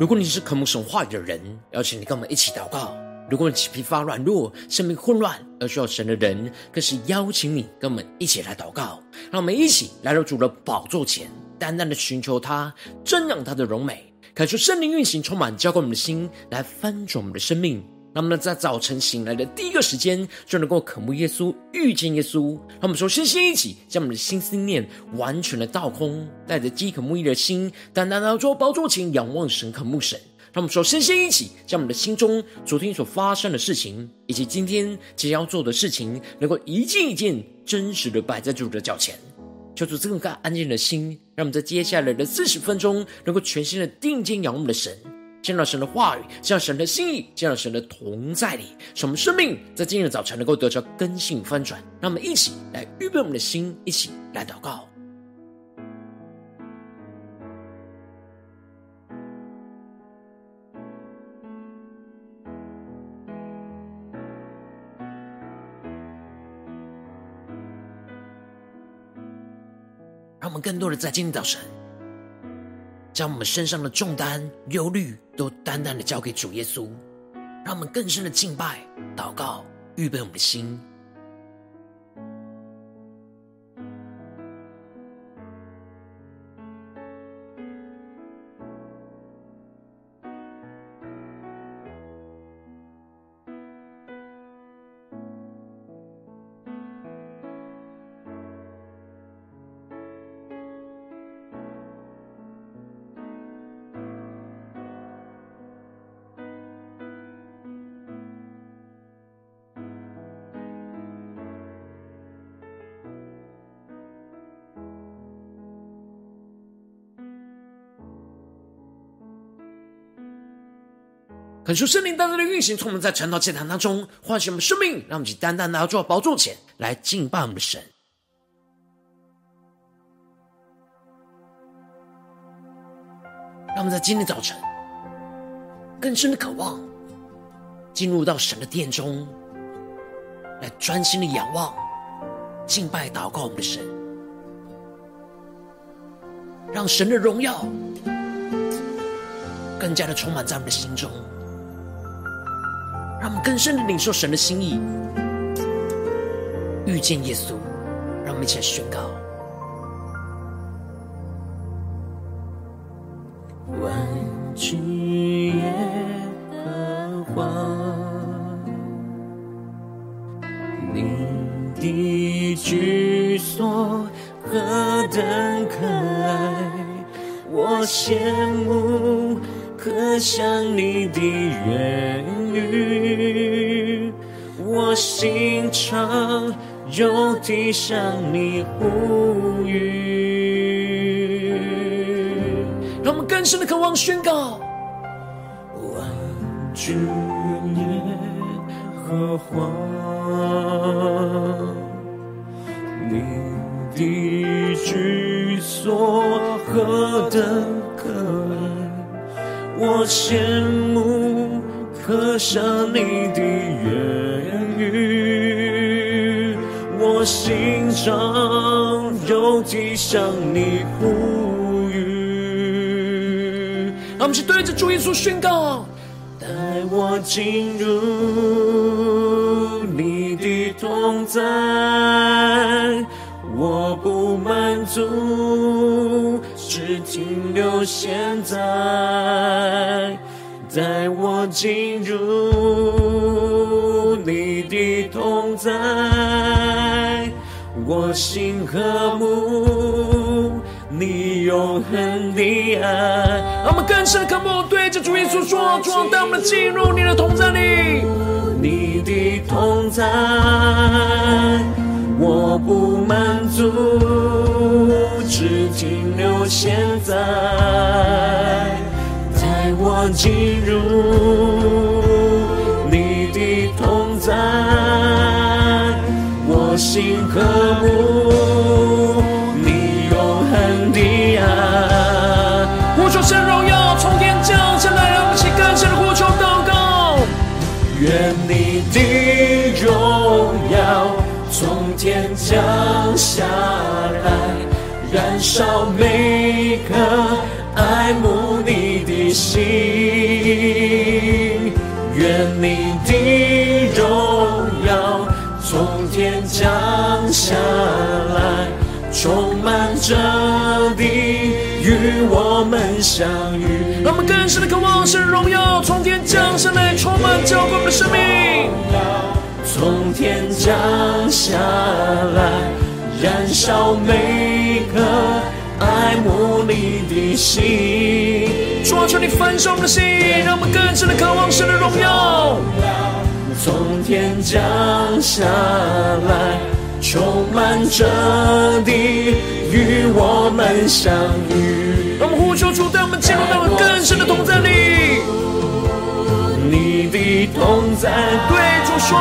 如果你是渴慕神话语的人，邀请你跟我们一起祷告；如果你疲乏软弱、生命混乱而需要神的人，更是邀请你跟我们一起来祷告。让我们一起来到主的宝座前，淡淡的寻求他，增长他的荣美，感受圣灵运行，充满浇灌我们的心，来翻转我们的生命。那么呢在早晨醒来的第一个时间，就能够渴慕耶稣、遇见耶稣。让我们说，身心一起，将我们的心思念完全的倒空，带着饥渴慕义的心，单单的坐宝座前仰望神、渴慕神。让我们说，身心一起，将我们的心中昨天所发生的事情，以及今天即将要做的事情，能够一件一件真实的摆在主的脚前。求主赐更安静的心，让我们在接下来的四十分钟，能够全心的定睛仰望我们的神。见到神的话语，见到神的心意，见到神的同在里，使我们生命在今天的早晨能够得着根性翻转。让我们一起来预备我们的心，一起来祷告。让我们更多的在今天早晨。将我们身上的重担、忧虑都单单的交给主耶稣，让我们更深的敬拜、祷告，预备我们的心。恳求圣灵单单的运行，从我们在晨祷祭坛当中唤醒我们生命，让我们去单单拿到宝座前来敬拜我们的神。让我们在今天早晨更深的渴望进入到神的殿中，来专心的仰望、敬拜、祷告我们的神，让神的荣耀更加的充满在我们的心中。更深的领受神的心意，遇见耶稣。让我们一起来宣告：生命。体向你呼吁。让我们去对着主耶稣宣告：带我进入你的同在，我不满足。只停留现在，带我进入你的同在，我心渴慕你永恒的爱。让我们更深的渴慕，对着主耶稣说：主，带我们进入你的同在里，你的同在，我不满足。只停留现在，带我进入你的同在，我心渴慕降下来。燃烧每颗爱慕你的心，愿你的荣耀从天降下来，充满着地，与我们相遇。让我们更深的渴望神荣耀从天降下来，充满浇灌我们的生命。从天降下来，燃烧每颗爱慕你的心。主啊，求你焚烧我们的心，让我们更深的渴望神的荣耀。从天降下来，充满着地，与我们相遇。让我们呼求主，带我们进入到更深的同在里。同在，对主说，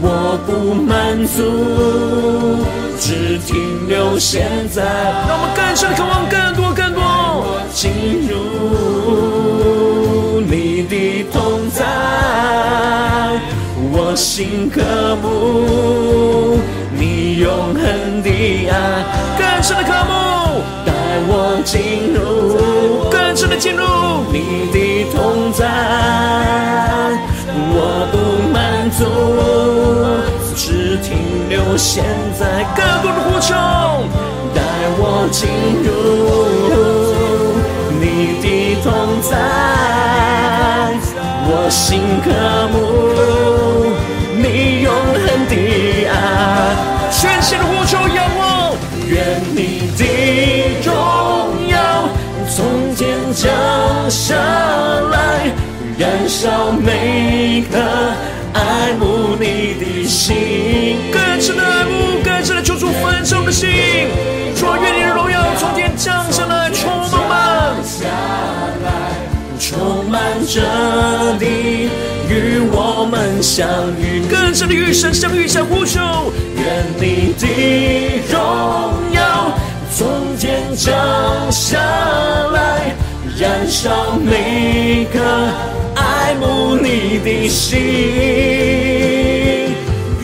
我不满足，只停留现在。让我们更深的渴望更多更多，进入你的同在，我心渴慕你永恒的爱，更深的渴慕，带我进入，更深的进入你的同在，我不满足，只停留现在，更多的呼求，带我进入你的同在，我心渴慕。燃烧每个爱慕你的心，更深的爱慕，更深的求主焚烧我们的心。主啊，愿你的荣耀。从天降下来，充满我们。充满着你，与我们相遇，更深的与神相遇，相呼求。愿你的荣耀。从天降下来，燃烧每个爱慕你的心。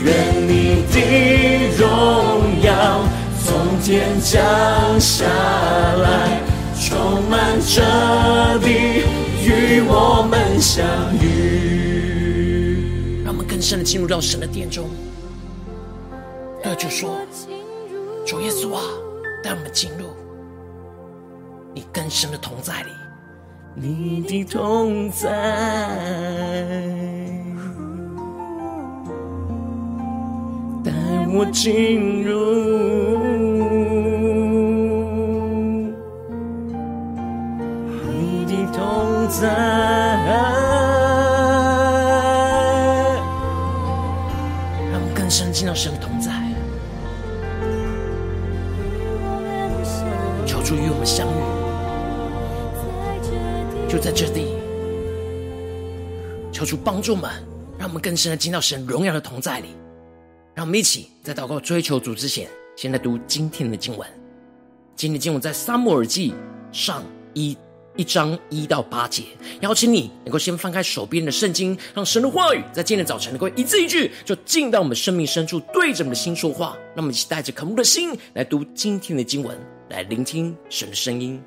愿你的荣耀从天降下来，充满着地。与我们相遇，让我们更深的进入到神的殿中。对，就说主耶稣啊，带我们进入你更深的同在里，你的同在，带我进入你的同。在，让我们更深进到神的同在，求主与我们相遇，就在这地，求主帮助们，让我们更深的进到神荣耀的同在里。让我们一起在祷告追求主之前，先来读今天的经文。今天的经文在撒母耳记上一。一章一到八节，邀请你能够先翻开手边的圣经，让神的话语在今天早晨能够一字一句，就进到我们生命深处，对着我们的心说话。让我们一起带着渴慕的心来读今天的经文，来聆听神的声音。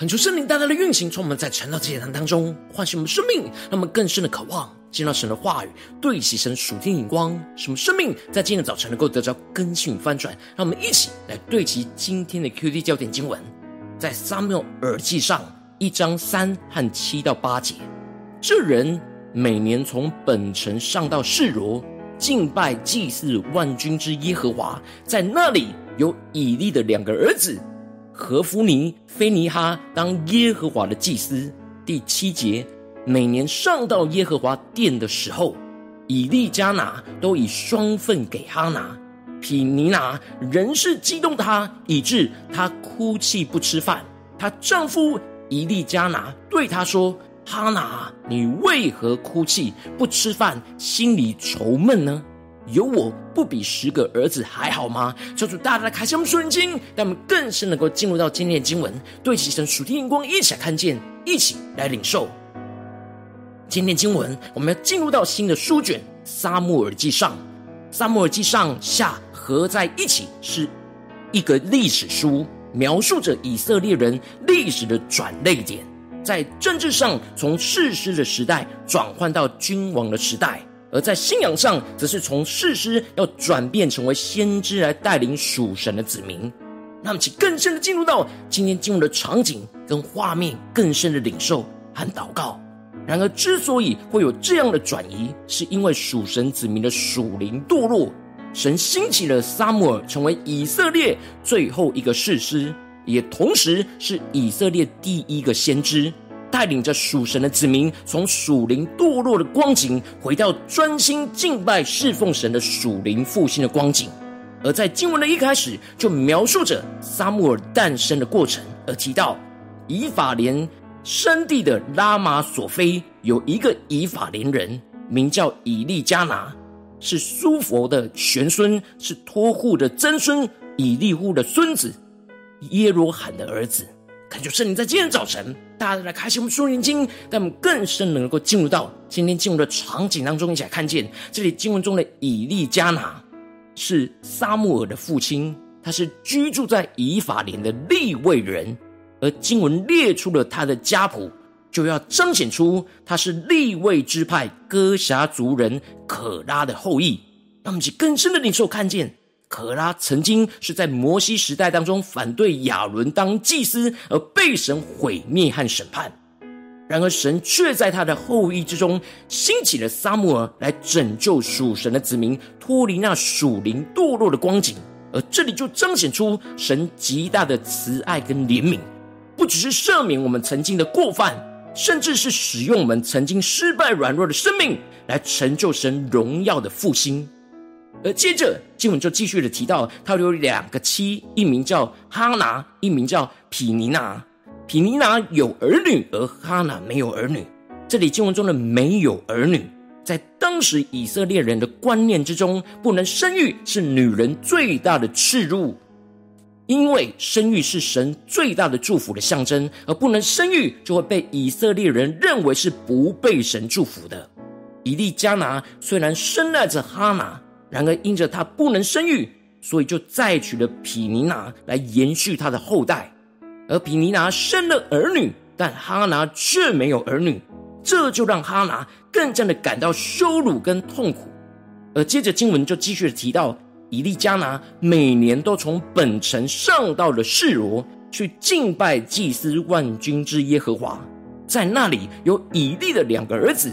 恳求圣灵大大的运行，从我们在晨祷祭坛当中，唤醒我们生命，让我们更深的渴望见到神的话语，对齐神属天眼光，使我们生命在今天的早晨能够得着更新与翻转。让我们一起来对齐今天的 QD 焦点经文，在撒母耳记上一章三和七到八节。这人每年从本城上到示罗，敬拜祭祀万军之耶和华，在那里有以利的两个儿子。何弗尼、菲尼哈当耶和华的祭司。第七节，每年上到耶和华殿的时候，以利加拿都以双份给哈拿。匹尼拿仍是激动她，以致她哭泣不吃饭。她丈夫以利加拿对她说：“哈拿，你为何哭泣不吃饭，心里愁闷呢？”有我不比十个儿子还好吗？求主大大的开启我们属灵经，让我们更深能够进入到今天的经文，对齐神属天眼光，一起来看见，一起来领受。今天经文，我们要进入到新的书卷《撒母耳记上》，《撒母耳记上下》合在一起是一个历史书，描述着以色列人历史的转捩点，在政治上从士师的时代转换到君王的时代。而在信仰上，则是从士师要转变成为先知来带领属神的子民。那么，请更深的进入到今天进入的场景跟画面，更深的领受和祷告。然而，之所以会有这样的转移，是因为属神子民的属灵堕落，神兴起了撒母耳，成为以色列最后一个士师，也同时是以色列第一个先知。带领着属神的子民，从属灵堕落的光景，回到专心敬拜侍奉神的属灵复兴的光景。而在经文的一开始，就描述着撒母耳诞生的过程，而提到以法莲山地的拉玛索菲有一个以法莲人，名叫以利加拿，是苏佛的玄孙，是托户的曾孙，以利户的孙子，耶罗罕的儿子。恳求圣灵在今天早晨，大家来开启我们属灵经，让我们更深能够进入到今天经文的场景当中，一起来看见这里经文中的以利加拿是撒母耳的父亲，他是居住在以法莲的利未人，而经文列出了他的家谱，就要彰显出他是利未支派哥辖族人可拉的后裔。让我们去更深的领受看见。可拉曾经是在摩西时代当中反对亚伦当祭司而被神毁灭和审判，然而神却在他的后裔之中兴起了撒母耳来拯救属神的子民脱离那属灵堕落的光景，而这里就彰显出神极大的慈爱跟怜悯，不只是赦免我们曾经的过犯，甚至是使用我们曾经失败软弱的生命来成就神荣耀的复兴。而接着经文就继续的提到，他有两个妻，一名叫哈拿，一名叫毗尼拿。毗尼拿有儿女，而哈拿没有儿女。这里经文中的没有儿女，在当时以色列人的观念之中，不能生育是女人最大的耻辱，因为生育是神最大的祝福的象征，而不能生育就会被以色列人认为是不被神祝福的。以利加拿虽然深爱着哈拿。然而，因着他不能生育，所以就再娶了毗尼拿来延续他的后代。而毗尼拿生了儿女，但哈拿却没有儿女，这就让哈拿更加的感到羞辱跟痛苦。而接着经文就继续提到，以利加拿每年都从本城上到了示罗去敬拜祭司万军之耶和华，在那里有以利的两个儿子。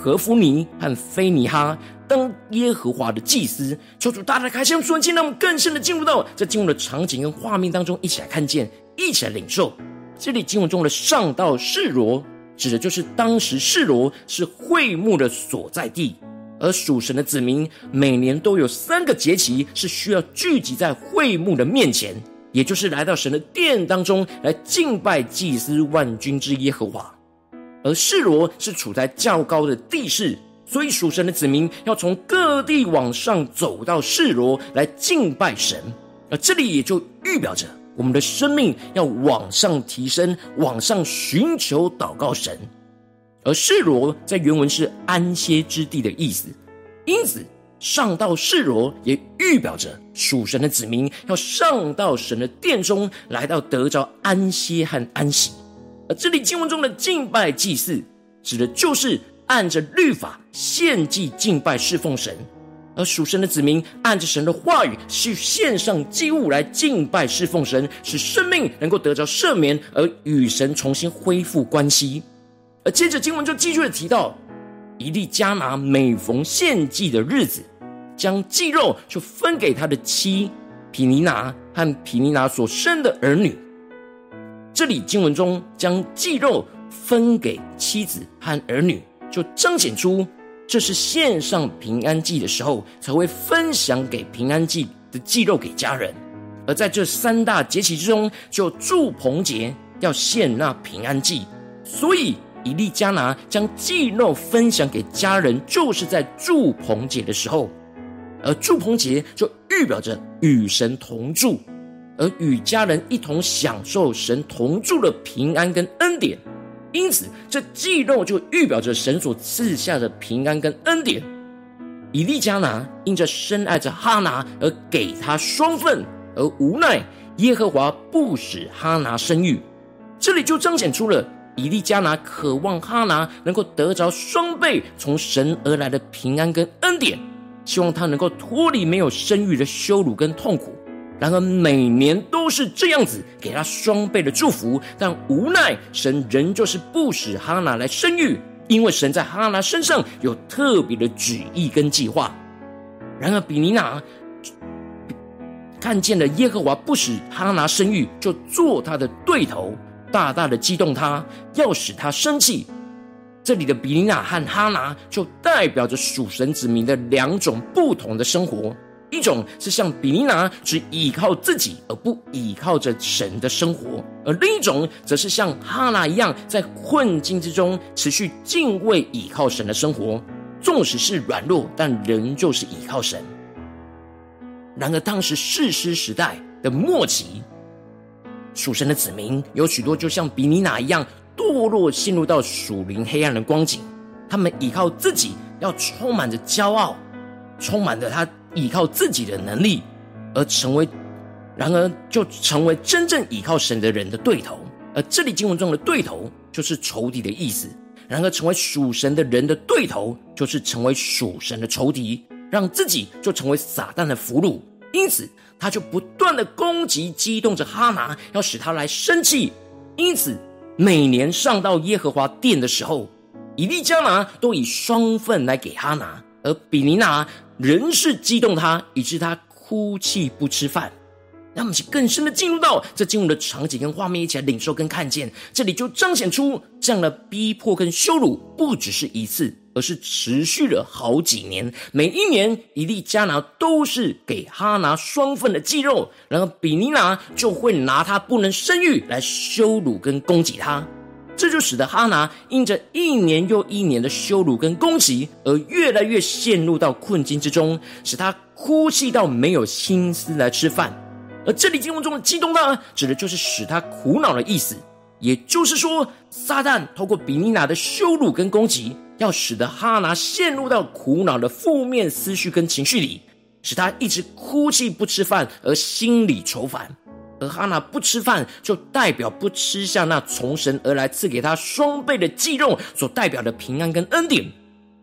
何弗尼和非尼哈当耶和华的祭司，求主大大开箱瞬间，让我们更深的进入到这经文的场景跟画面当中，一起来看见，一起来领受。这里经文中的上到示罗，指的就是当时示罗是会幕的所在地，而属神的子民每年都有三个节期是需要聚集在会幕的面前，也就是来到神的殿当中来敬拜祭司万军之耶和华。而示罗是处在较高的地势，所以属神的子民要从各地往上走到示罗来敬拜神。而这里也就预表着我们的生命要往上提升，往上寻求祷告神。而示罗在原文是安歇之地的意思，因此上到示罗也预表着属神的子民要上到神的殿中，来到得着安歇和安息。而这里经文中的敬拜祭祀，指的就是按着律法献祭敬拜侍奉神。而属神的子民按着神的话语去献上祭物来敬拜侍奉神，使生命能够得着赦免，而与神重新恢复关系。而接着经文就继续的提到，以利加拿每逢献祭的日子，将祭肉就分给他的妻皮尼拿和皮尼拿所生的儿女。这里经文中将祭肉分给妻子和儿女，就彰显出。这是献上平安祭的时候，才会分享给平安祭的祭肉给家人。而在这三大节期之中，就祝棚节要献那平安祭，所以以利加拿将祭肉分享给家人，就是在祝棚节的时候。而祝棚节就预表着与神同住，而与家人一同享受神同住的平安跟恩典。因此，这祭肉就预表着神所赐下的平安跟恩典。以利加拿因着深爱着哈拿而给他双份，而无奈耶和华不使哈拿生育。这里就彰显出了以利加拿渴望哈拿能够得着双倍从神而来的平安跟恩典，希望他能够脱离没有生育的羞辱跟痛苦。然而每年都是这样子给他双倍的祝福，但无奈神仍旧是不使哈拿来生育，因为神在哈拿身上有特别的旨意跟计划。然而比尼娜看见了耶和华不使哈拿生育，就做他的对头，大大的激动他，要使他生气。这里的比尼娜和哈拿就代表着属神子民的两种不同的生活。一种是像比尼拿只依靠自己而不依靠着神的生活，而另一种则是像哈拿一样，在困境之中持续敬畏依靠神的生活，纵使是软弱，但仍旧是依靠神。然而，当时士师时代的末期，属神的子民有许多就像比尼拿一样堕落，陷入到属灵黑暗的光景。他们依靠自己，要充满着骄傲，充满着他。依靠自己的能力而成为，然而就成为真正依靠神的人的对头。而这里经文中的对头就是仇敌的意思。然而成为属神的人的对头，就是成为属神的仇敌，让自己就成为撒旦的俘虏。因此他就不断的攻击，激动着哈拿，要使他来生气。因此每年上到耶和华殿的时候，以利加拿都以双份来给哈拿，而比尼拿。仍是激动他，以致他哭泣不吃饭。让我们去更深的进入到这进入的场景跟画面，一起来领受跟看见。这里就彰显出这样的逼迫跟羞辱，不只是一次，而是持续了好几年。每一年，以利加拿都是给哈拿双份的鸡肉，然后比尼拿就会拿他不能生育来羞辱跟攻击他。这就使得哈拿因着一年又一年的羞辱跟攻击，而越来越陷入到困境之中，使他哭泣到没有心思来吃饭。而这里经文中的激动呢，指的就是使他苦恼的意思。也就是说，撒旦透过比尼娜的羞辱跟攻击，要使得哈拿陷入到苦恼的负面思绪跟情绪里，使他一直哭泣不吃饭，而心里愁烦。而哈拿不吃饭，就代表不吃下那从神而来赐给他双倍的祭肉所代表的平安跟恩典。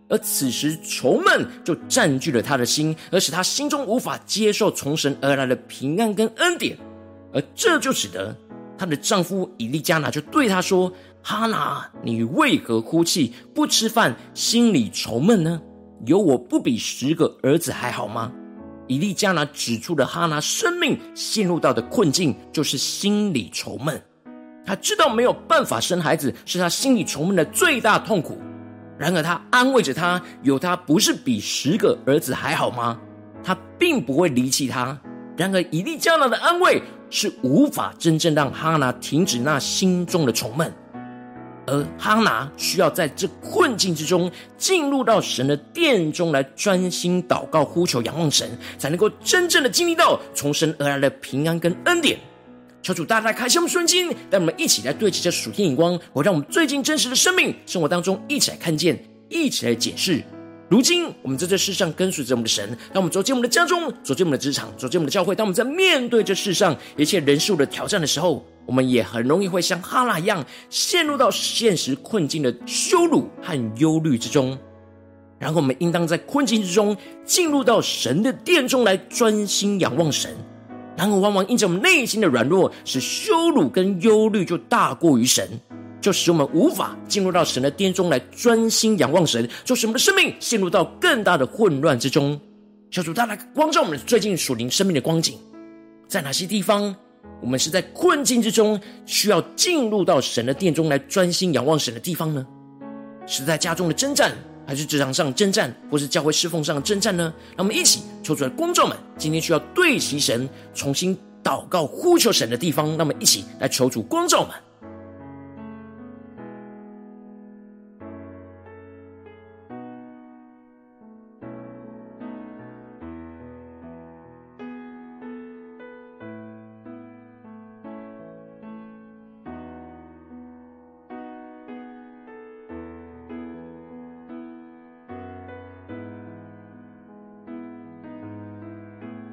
而此时愁闷就占据了他的心，而使他心中无法接受从神而来的平安跟恩典。而这就使得她的丈夫以利加拿就对她说：“哈拿，你为何哭泣不吃饭，心里愁闷呢？有我不比十个儿子还好吗？”以利加拿指出了哈拿生命陷入到的困境，就是心理愁闷。他知道没有办法生孩子，是他心理愁闷的最大痛苦。然而他安慰着他，有他不是比十个儿子还好吗？他并不会离弃他。然而以利加拿的安慰是无法真正让哈拿停止那心中的愁闷。而哈拿需要在这困境之中进入到神的殿中来专心祷告、呼求、仰望神，才能够真正的经历到从神而来的平安跟恩典。求主大大开启我们瞬间，带我们一起来对齐这属天眼光，我让我们最近真实的生命生活当中一起来看见，一起来解释。如今我们在这世上跟随着我们的神，当我们走进我们的家中，走进我们的职场，走进我们的教会，当我们在面对这世上一切人事物的挑战的时候，我们也很容易会像哈拿一样，陷入到现实困境的羞辱和忧虑之中。然后我们应当在困境之中，进入到神的殿中来专心仰望神。然而往往因着我们内心的软弱，使羞辱跟忧虑就大过于神。就使我们无法进入到神的殿中来专心仰望神，就使我们的生命陷入到更大的混乱之中。求主大大光照我们最近属灵生命的光景，在哪些地方我们是在困境之中，需要进入到神的殿中来专心仰望神的地方呢？是在家中的征战，还是职场上征战，或是教会侍奉上的征战呢？让我们一起求主来光照们，今天需要对齐神、重新祷告、呼求神的地方，让我们一起来求主光照们。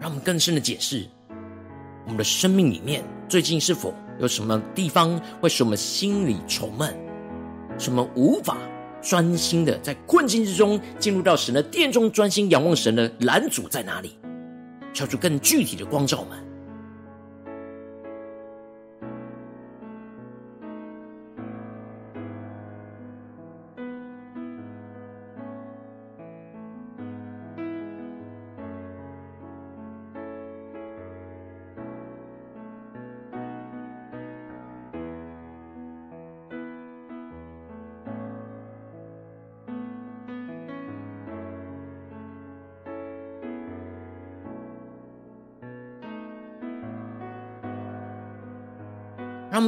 让我们更深的解释，我们的生命里面最近是否有什么地方会使我们心里愁闷，什么无法专心的在困境之中进入到神的殿中专心仰望神的拦阻在哪里？敲出更具体的光照们。让我们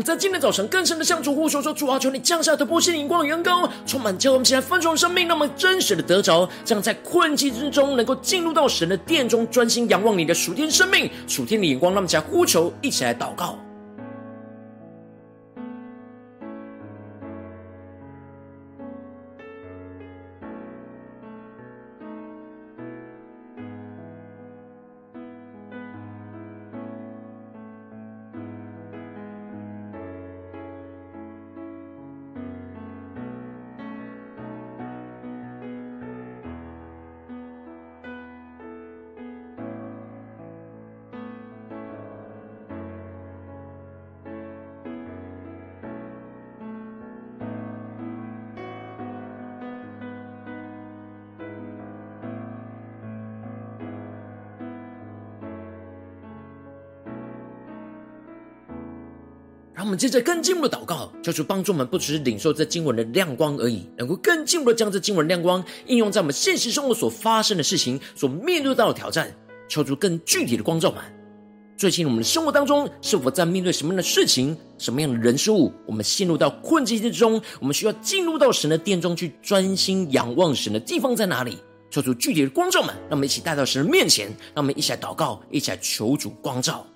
在今天早晨更深的向主呼求说：主啊，求你降下突破性、灵光、远高，充满教，我们起来丰盛生命，那么真实的得着，这样在困境之中能够进入到神的殿中，专心仰望你的属天生命、属天的眼光。那么起来呼求，一起来祷告。我们接着更进一步的祷告，求主帮助我们，不只是领受这经文的亮光而已，能够更进一步的将这经文亮光应用在我们现实生活所发生的事情、所面对到的挑战。求主更具体的光照们，最近我们的生活当中是否在面对什么样的事情、什么样的人事物，我们陷入到困境之中，我们需要进入到神的殿中去专心仰望神的地方在哪里？求主具体的光照们，让我们一起带到神的面前，让我们一起来祷告，一起来求主光照。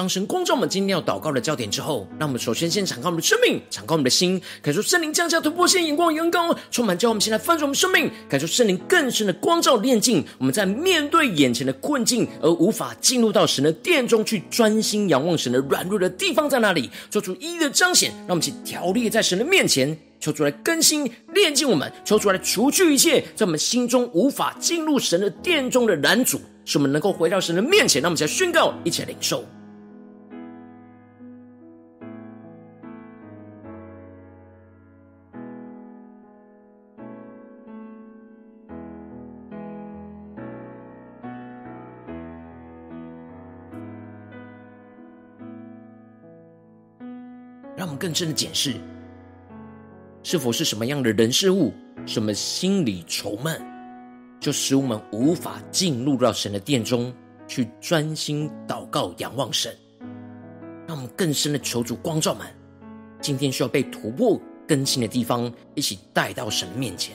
当神光照我们今天要祷告的焦点之后，让我们首先先敞开我们的生命，敞开我们的心，感受圣灵降下突破性眼光、眼光充满，叫我们先来翻转我们生命，感受圣灵更深的光照炼净。我们在面对眼前的困境而无法进入到神的殿中去专心仰望神的软弱的地方在哪里？做出一一的彰显，让我们去条列在神的面前，求主来更新炼净我们，求主来除去一切在我们心中无法进入神的殿中的拦阻，使我们能够回到神的面前。让我们再宣告，一起来领受。更深的检视，是否是什么样的人事物，什么心理愁闷，就使我们无法进入到神的殿中去专心祷告、仰望神。让我们更深的求主光照们，今天需要被突破更新的地方，一起带到神面前。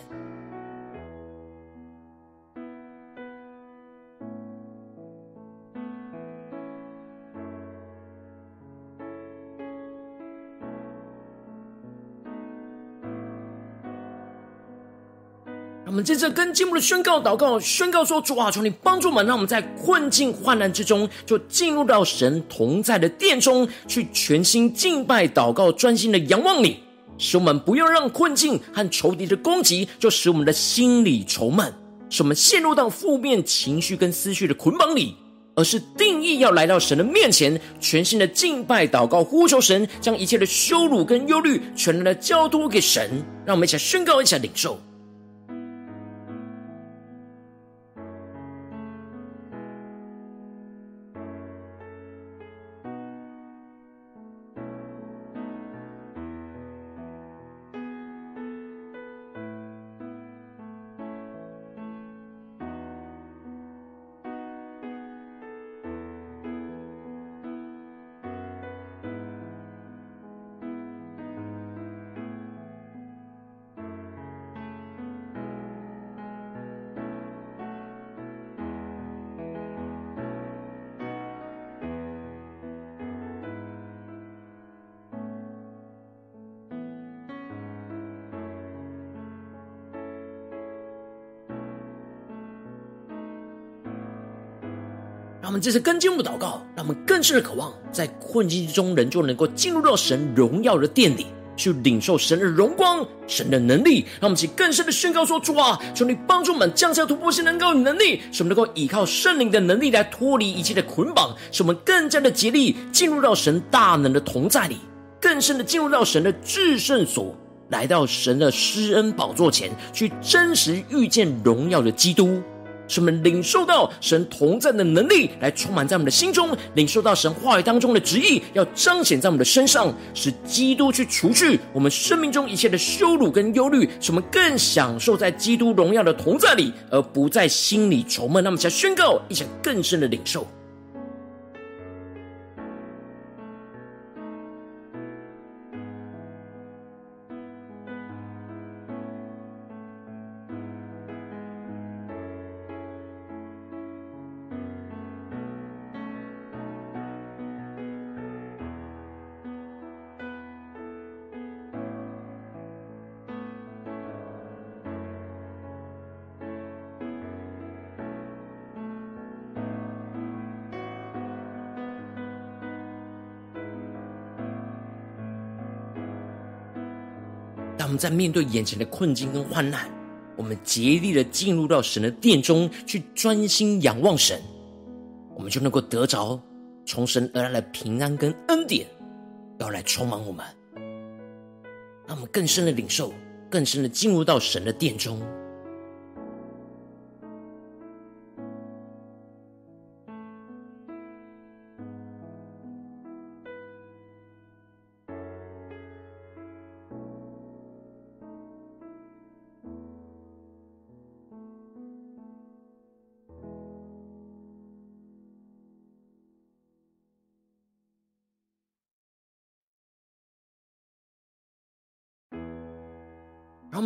我们接着跟进一步的宣告、祷告、宣告说：“主啊，求你帮助我们，让我们在困境患难之中，就进入到神同在的殿中，去全心敬拜、祷告，专心的仰望你。使我们不要让困境和仇敌的攻击，就使我们的心里愁闷，使我们陷入到负面情绪跟思绪的捆绑里，而是定义要来到神的面前，全心的敬拜、祷告、呼求神，将一切的羞辱跟忧虑全然的交托给神。让我们一起来宣告，一起来领受。”让我们这次更进一步祷告，让我们更深的渴望，在困境中，人就能够进入到神荣耀的殿里，去领受神的荣光、神的能力。让我们一起更深的宣告说：“主啊，求你帮助我们降下突破性能够能力，使我们能够依靠圣灵的能力来脱离一切的捆绑，使我们更加的竭力进入到神大能的同在里，更深的进入到神的至圣所，来到神的施恩宝座前，去真实遇见荣耀的基督。”使我们领受到神同在的能力，来充满在我们的心中；领受到神话语当中的旨意，要彰显在我们的身上，使基督去除去我们生命中一切的羞辱跟忧虑，使我们更享受在基督荣耀的同在里，而不在心里愁闷。那么，想宣告，一起更深的领受。当我们在面对眼前的困境跟患难，我们竭力的进入到神的殿中去专心仰望神，我们就能够得着从神而来的平安跟恩典，要来充满我们，让我们更深的领受，更深的进入到神的殿中。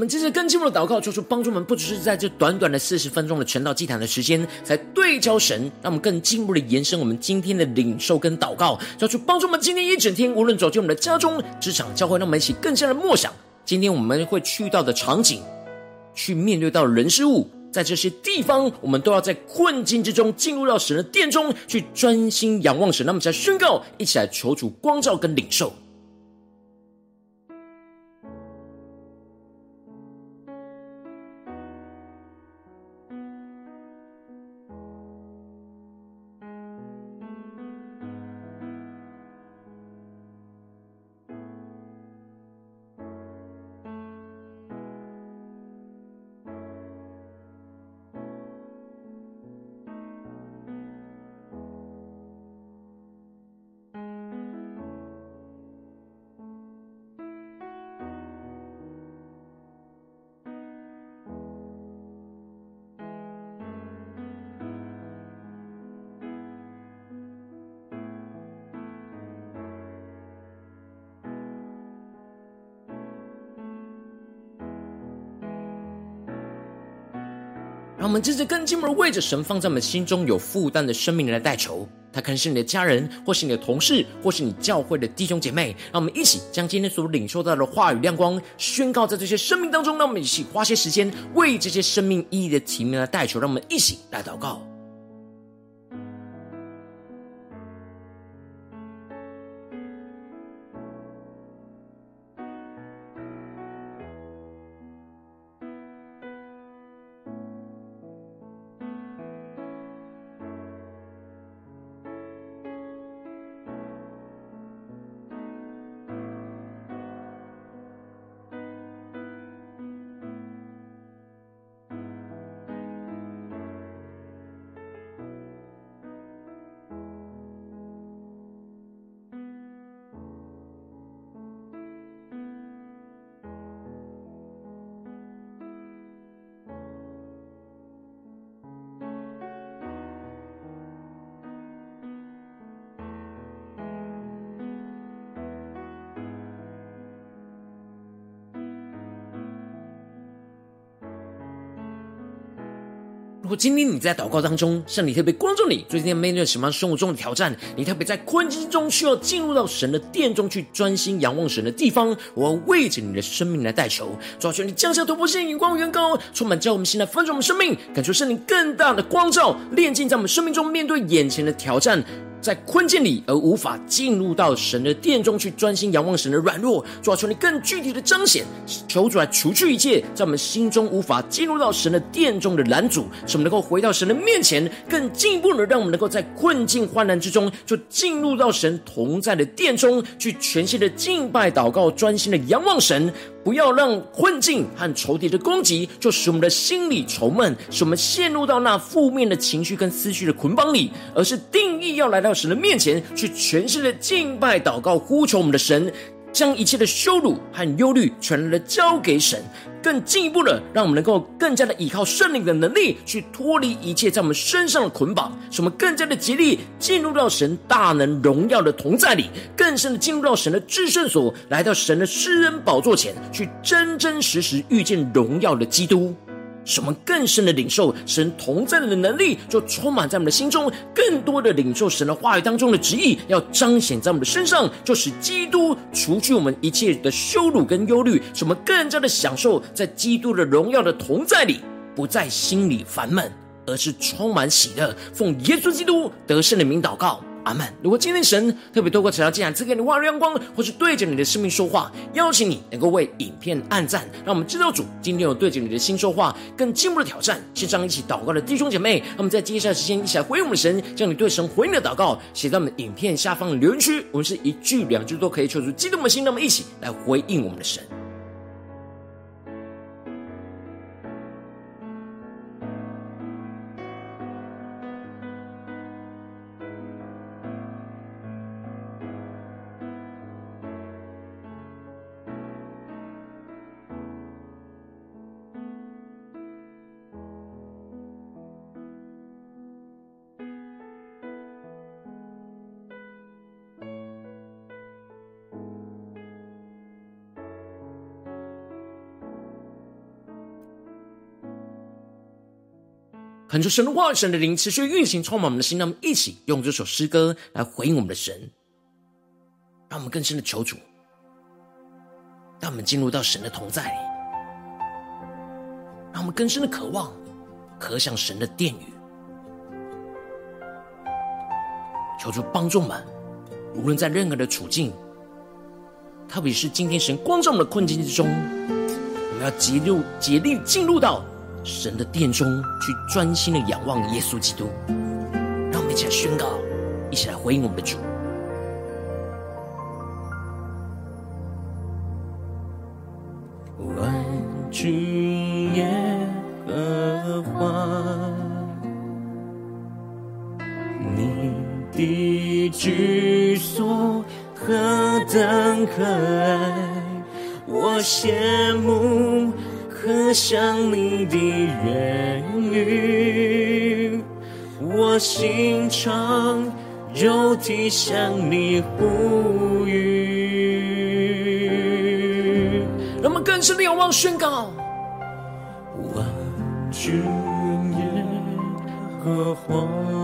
接着更进一步的祷告，求主帮助我们，不只是在这短短的四十分钟的晨祷祭坛的时间，才对焦神，让我们更进一步的延伸我们今天的领受跟祷告，求主帮助我们今天一整天，无论走进我们的家中、职场、教会，让我们一起更加的默想，今天我们会去到的场景，去面对到人事物，在这些地方，我们都要在困境之中进入到神的殿中，去专心仰望神。那么，在宣告，一起来求主光照跟领受。我们这次更进一步的为着神放在我们心中有负担的生命来代求。他可能是你的家人，或是你的同事，或是你教会的弟兄姐妹。让我们一起将今天所领受到的话语亮光宣告在这些生命当中。让我们一起花些时间为这些生命意义的提名来代求。让我们一起来祷告。今天你在祷告当中，圣灵特别关注你，最近面对什么生活中的挑战？你特别在困境中需要进入到神的殿中去专心仰望神的地方，我要为着你的生命来代求，主要求你降下突破性眼光，远高，充满着我们心内，丰盛我们生命，感受圣灵更大的光照，炼净在我们生命中面对眼前的挑战。在困境里而无法进入到神的殿中去专心仰望神的软弱，主要求你更具体的彰显，求主来除去一切在我们心中无法进入到神的殿中的拦阻，使我们能够回到神的面前，更进一步的让我们能够在困境患难之中就进入到神同在的殿中去全心的敬拜祷告，专心的仰望神。不要让困境和仇敌的攻击，就使我们的心理愁闷，使我们陷入到那负面的情绪跟思绪的捆绑里，而是定义要来到神的面前，去全心的敬拜、祷告、呼求我们的神。将一切的羞辱和忧虑全然的交给神，更进一步的，让我们能够更加的依靠圣灵的能力，去脱离一切在我们身上的捆绑，使我们更加的竭力进入到神大能荣耀的同在里，更深的进入到神的至圣所，来到神的施恩宝座前，去真真实实遇见荣耀的基督。使我们更深的领受神同在的能力，就充满在我们的心中；更多的领受神的话语当中的旨意，要彰显在我们的身上，就使基督除去我们一切的羞辱跟忧虑，使我们更加的享受在基督的荣耀的同在里，不在心里烦闷，而是充满喜乐。奉耶稣基督得胜的名祷告。阿们。如果今天神特别透过这条经文赐给你话语亮光，或是对着你的生命说话，邀请你能够为影片按赞，让我们知道主今天有对着你的心说话，更进一步的挑战。线上一起祷告的弟兄姐妹，那么在接下来时间一起来回应我们的神，将你对神回应的祷告写在我们影片下方的留言区，我们是一句两句都可以求出激动的心，那么一起来回应我们的神。恳求神的话、神的灵持续运行，充满我们的心。让我们一起用这首诗歌来回应我们的神，让我们更深的求主，让我们进入到神的同在里，让我们更深的渴望，渴想神的殿宇。求主帮助们，无论在任何的处境，特别是今天神光照我们的困境之中，我们要竭力、竭力进入到。神的殿中，去专心的仰望耶稣基督，让我们一起来宣告，一起来回应我们的主。万军耶和华，你的居所何等可爱，我羡慕。渴想你的言语，我心肠肉体向你呼吁。让我们更深的仰望宣告，万军何花，你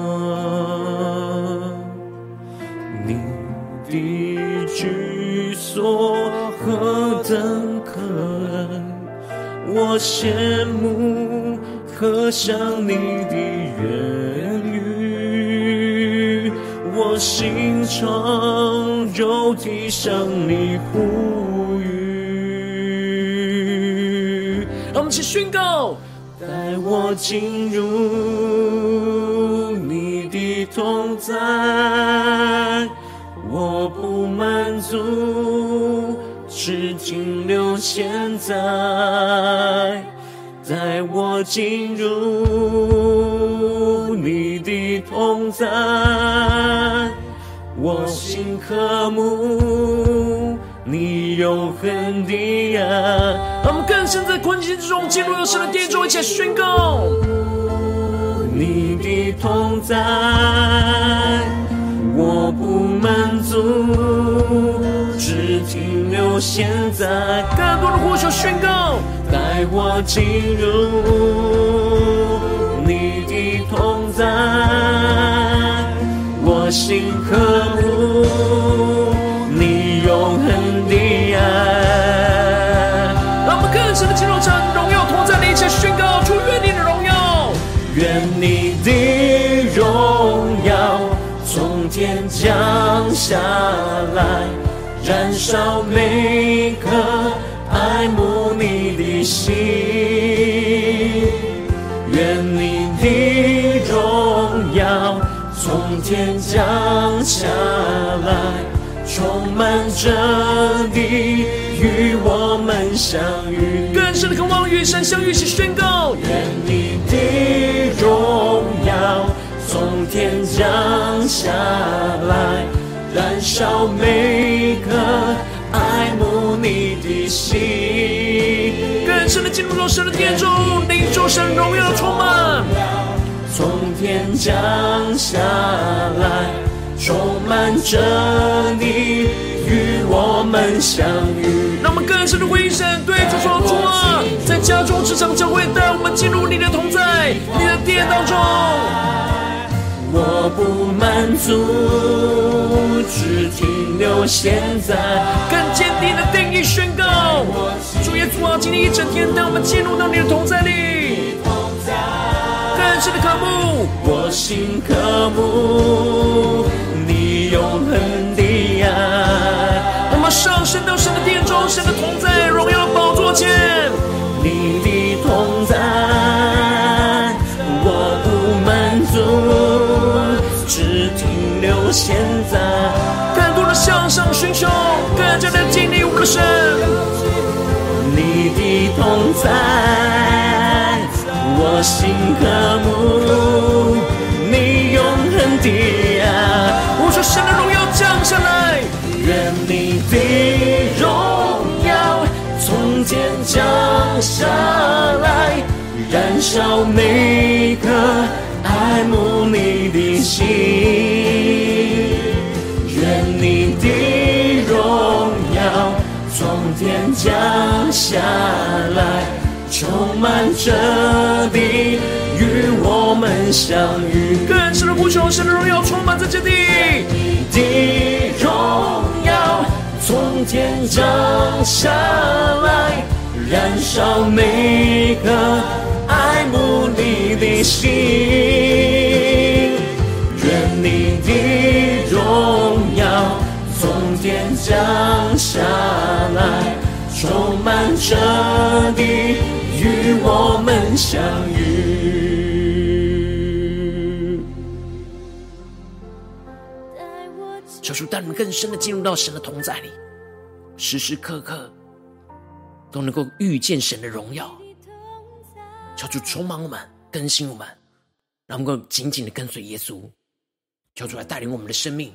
我羡慕和想你的言语，我心肠肉体向你呼吁。让我们一起宣告。带我进入你的同在，我不满足，现在。带我进入你的同在，我心渴慕。你永恒的爱，让我们更深在困境之中进入有神的殿中，一起宣告。你的同在，我不满足，停留现在。更多的呼求宣告，带我进入你的同在，我心渴慕。永恒的爱，让我们更深的进入这荣耀同在的一切宣告，出愿你的荣耀，愿你的荣耀从天降下来，燃烧每颗爱慕你的心。愿你的荣耀从天降下来。充满着你与我们相遇，更深的渴望与神相遇，是宣告。愿你的荣耀从天降下来，燃烧每颗爱慕你的心。更深的进入到神的殿中，领受神荣耀的充满，从天降下来。充满着你与我们相遇，让我们更深的回应神，对主说：主啊，在家中、职场、教会，带我们进入你的同在、你的殿当中。我不满足，只停留现在，更坚定的定义宣告：主耶稣啊，今天一整天带我们进入到你的同在里，更深的渴慕，我心渴慕你。永恒的爱，我们上升到神的殿中，神的同在，荣耀的宝座前。你的同在，现在。更多的向上寻求，更加的经历我们的神。你的同在，我心和睦，你永恒的爱。我说神的荣耀降下来，愿你的荣耀从天降下来，燃烧每颗爱慕你的心。降下来，充满着地。与我们相遇，更深的呼求，神的荣耀充满在这地。你的荣耀从天降下来，燃烧每颗爱慕你的心。愿你的荣耀从天降下来，充满着地，与我们相遇。求主带你们更深的进入到神的同在里，时时刻刻都能够遇见神的荣耀。求主充满我们，更新我们，让我们能够紧紧的跟随耶稣。求主来带领我们的生命。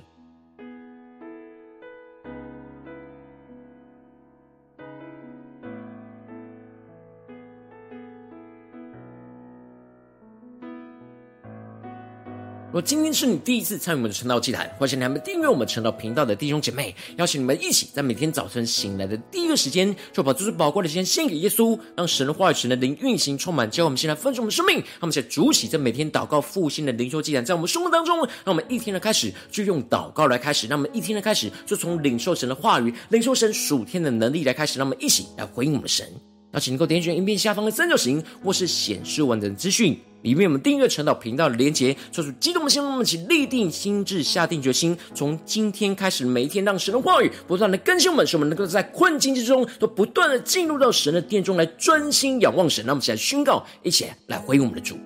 若今天是你第一次参与我们的晨祷祭坛，欢迎你们订阅我们晨祷频道的弟兄姐妹，邀请你们一起在每天早晨醒来的第一个时间，就把这最宝贵的时间献给耶稣，让神的话语、神的灵运行充满，教我们现在分盛我们的生命。让我们在主起，在每天祷告复兴的灵修祭坛，在我们生活当中，让我们一天的开始就用祷告来开始，让我们一天的开始就从领受神的话语、领受神属天的能力来开始，让我们一起来回应我们的神。那请能够点选影片下方的三角形，或是显示完整资讯。里面我们订阅陈导频道的连结，做出激动的心，让我们一起立定心智，下定决心，从今天开始，每一天让神的话语不断的更新我们，使我们能够在困境之中都不断的进入到神的殿中来专心仰望神。那我们一起来宣告，一起来回应我们的主。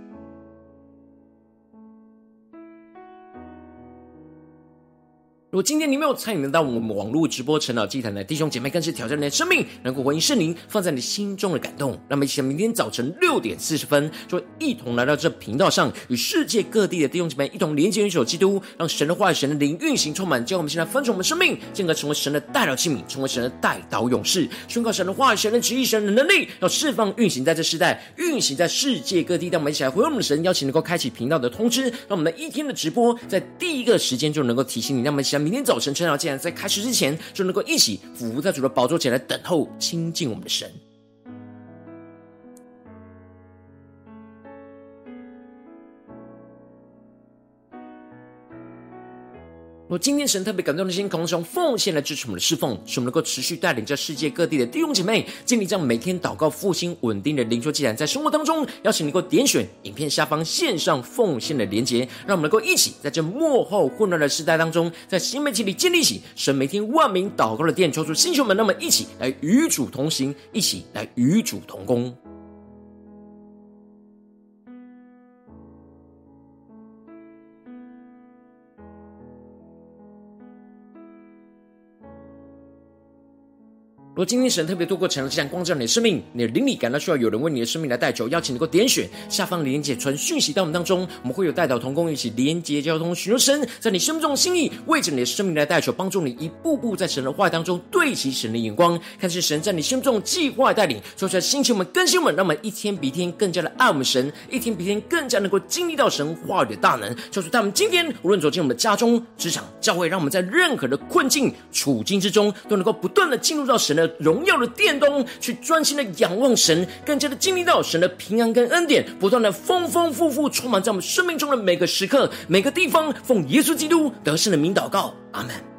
如果今天你没有参与到我们网络直播晨祷祭坛的弟兄姐妹，更是挑战你的生命，能够回应圣灵放在你心中的感动。那么，一起明天早晨六点四十分，就一同来到这频道上，与世界各地的弟兄姐妹一同连接、元首基督，让神的话语、神的灵运行充满，叫我们现在分盛我们生命，进而成为神的代祷器皿，成为神的代祷勇士，宣告神的话语、神的旨意、神的能力，要释放运行在这世代，运行在世界各地。让我们一起来回应我们的神，邀请能够开启频道的通知，让我们的一天的直播在第一个时间就能够提醒你。让我们一起。明天早晨，晨祷祭坛在开始之前，就能够一起俯伏在主的宝座前来等候亲近我们的神。若今天神特别感动的心，同时奉献来支持我们的侍奉，使我们能够持续带领着世界各地的弟兄姐妹，建立这样每天祷告复兴稳定的灵修祭坛，在生活当中，邀请你能够点选影片下方线上奉献的连结，让我们能够一起在这幕后混乱的时代当中，在新媒体里建立起神每天万名祷告的殿，抽出星球们，那么一起来与主同行，一起来与主同工。如果今天神特别透过晨祷祭坛光照你的生命，你的灵里感到需要有人为你的生命来代求，邀请能够点选下方连结传讯息到我们当中，我们会有代祷同工一起连接交通，寻求神在你生命中的心意，为着你的生命来代求，帮助你一步步在神的话语当中对齐神的眼光，看见神在你心中的计划带领，说出来心情我们更新我们，让我们一天比一天更加的爱我们神，一天比一天更加能够经历到神话语的大能。就是他们今天无论走进我们的家中、职场、教会，让我们在任何的困境处境之中，都能够不断的进入到神的荣耀的殿中，去专心的仰望神，更加的经历到神的平安跟恩典，不断的丰丰富富充满在我们生命中的每个时刻、每个地方。奉耶稣基督得胜的名祷告，阿门。